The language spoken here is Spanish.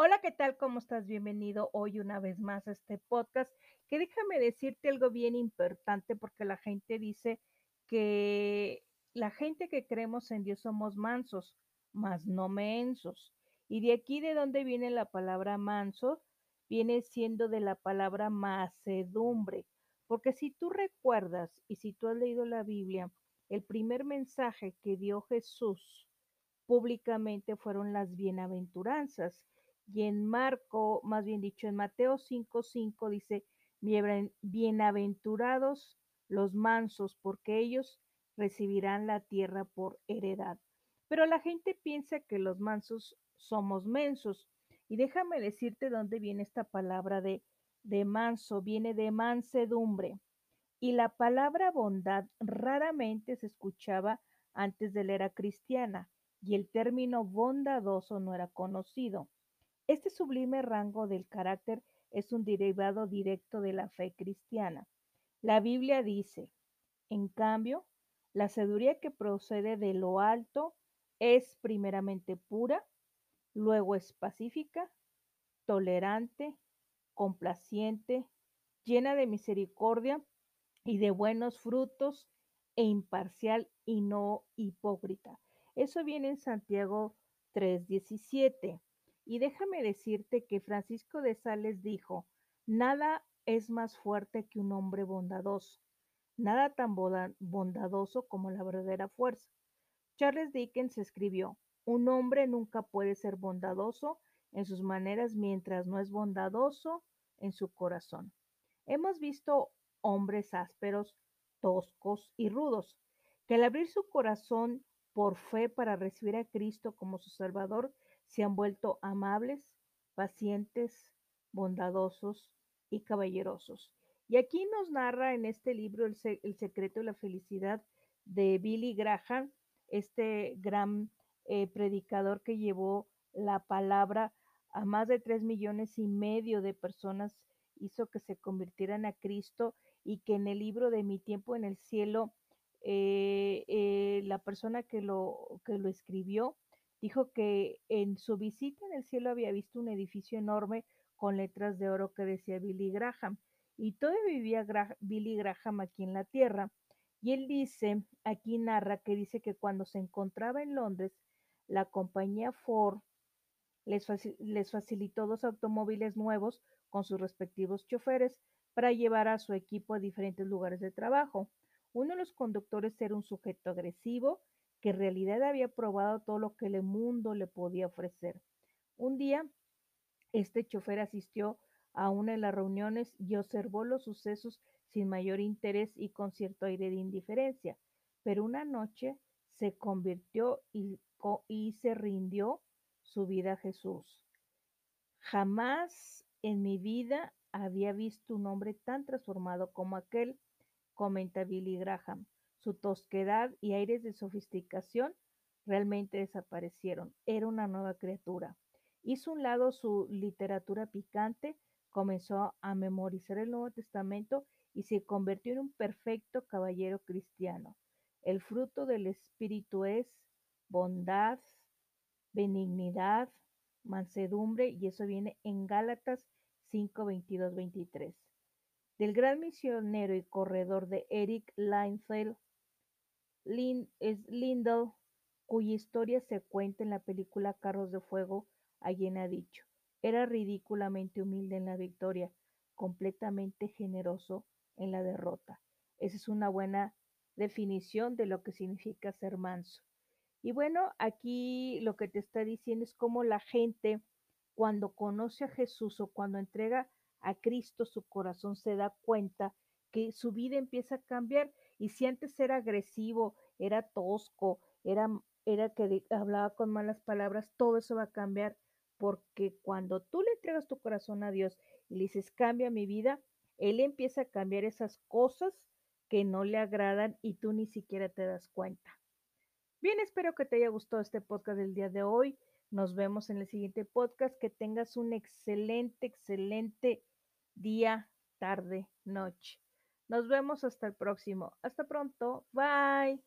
Hola, ¿qué tal? ¿Cómo estás? Bienvenido hoy una vez más a este podcast, que déjame decirte algo bien importante porque la gente dice que la gente que creemos en Dios somos mansos, mas no mensos. Y de aquí de donde viene la palabra manso, viene siendo de la palabra macedumbre. Porque si tú recuerdas y si tú has leído la Biblia, el primer mensaje que dio Jesús públicamente fueron las bienaventuranzas. Y en Marco, más bien dicho, en Mateo 5:5 dice, bienaventurados los mansos, porque ellos recibirán la tierra por heredad. Pero la gente piensa que los mansos somos mensos. Y déjame decirte dónde viene esta palabra de, de manso, viene de mansedumbre. Y la palabra bondad raramente se escuchaba antes de la era cristiana, y el término bondadoso no era conocido. Este sublime rango del carácter es un derivado directo de la fe cristiana. La Biblia dice, en cambio, la sabiduría que procede de lo alto es primeramente pura, luego es pacífica, tolerante, complaciente, llena de misericordia y de buenos frutos, e imparcial y no hipócrita. Eso viene en Santiago 3:17. Y déjame decirte que Francisco de Sales dijo, nada es más fuerte que un hombre bondadoso, nada tan bondadoso como la verdadera fuerza. Charles Dickens escribió, un hombre nunca puede ser bondadoso en sus maneras mientras no es bondadoso en su corazón. Hemos visto hombres ásperos, toscos y rudos, que al abrir su corazón por fe para recibir a Cristo como su Salvador, se han vuelto amables, pacientes, bondadosos y caballerosos. Y aquí nos narra en este libro El, secreto de la felicidad de Billy Graham, este gran eh, predicador que llevó la palabra a más de tres millones y medio de personas, hizo que se convirtieran a Cristo y que en el libro de Mi tiempo en el cielo, eh, eh, la persona que lo, que lo escribió Dijo que en su visita en el cielo había visto un edificio enorme con letras de oro que decía Billy Graham. Y todavía vivía Billy Graham aquí en la tierra. Y él dice, aquí narra que dice que cuando se encontraba en Londres, la compañía Ford les, les facilitó dos automóviles nuevos con sus respectivos choferes para llevar a su equipo a diferentes lugares de trabajo. Uno de los conductores era un sujeto agresivo que en realidad había probado todo lo que el mundo le podía ofrecer. Un día, este chofer asistió a una de las reuniones y observó los sucesos sin mayor interés y con cierto aire de indiferencia, pero una noche se convirtió y, y se rindió su vida a Jesús. Jamás en mi vida había visto un hombre tan transformado como aquel, comenta Billy Graham. Su tosquedad y aires de sofisticación realmente desaparecieron. Era una nueva criatura. Hizo un lado su literatura picante, comenzó a memorizar el Nuevo Testamento y se convirtió en un perfecto caballero cristiano. El fruto del Espíritu es bondad, benignidad, mansedumbre, y eso viene en Gálatas 5, 22, 23. Del gran misionero y corredor de Eric Leinfeld, Lindell, cuya historia se cuenta en la película Carros de Fuego, alguien ha dicho, era ridículamente humilde en la victoria, completamente generoso en la derrota. Esa es una buena definición de lo que significa ser manso. Y bueno, aquí lo que te está diciendo es cómo la gente cuando conoce a Jesús o cuando entrega a Cristo su corazón se da cuenta que su vida empieza a cambiar y si antes era agresivo, era tosco, era, era que hablaba con malas palabras, todo eso va a cambiar porque cuando tú le entregas tu corazón a Dios y le dices, cambia mi vida, Él empieza a cambiar esas cosas que no le agradan y tú ni siquiera te das cuenta. Bien, espero que te haya gustado este podcast del día de hoy. Nos vemos en el siguiente podcast. Que tengas un excelente, excelente día, tarde, noche. Nos vemos hasta el próximo. Hasta pronto. Bye.